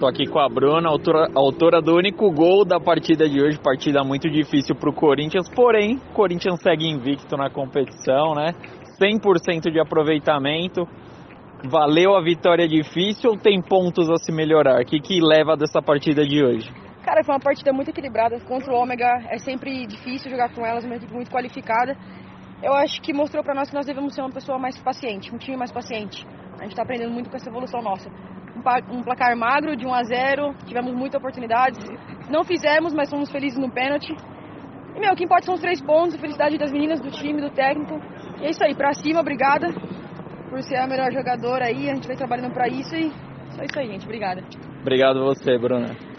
Tô aqui com a Bruna, autora, autora do único gol da partida de hoje, partida muito difícil para o Corinthians, porém, o Corinthians segue invicto na competição, né? 100% de aproveitamento. Valeu a vitória difícil ou tem pontos a se melhorar? O que, que leva dessa partida de hoje? Cara, foi uma partida muito equilibrada. Contra o Ômega é sempre difícil jogar com elas, uma equipe muito qualificada. Eu acho que mostrou para nós que nós devemos ser uma pessoa mais paciente, um time mais paciente. A gente está aprendendo muito com essa evolução nossa um placar magro de 1 a 0 tivemos muitas oportunidades. Não fizemos, mas fomos felizes no pênalti. E, meu, o que importa são os três pontos, a felicidade das meninas, do time, do técnico. E é isso aí, pra cima, obrigada por ser a melhor jogadora aí. A gente vai trabalhando para isso e só isso aí, gente. Obrigada. Obrigado você, Bruna.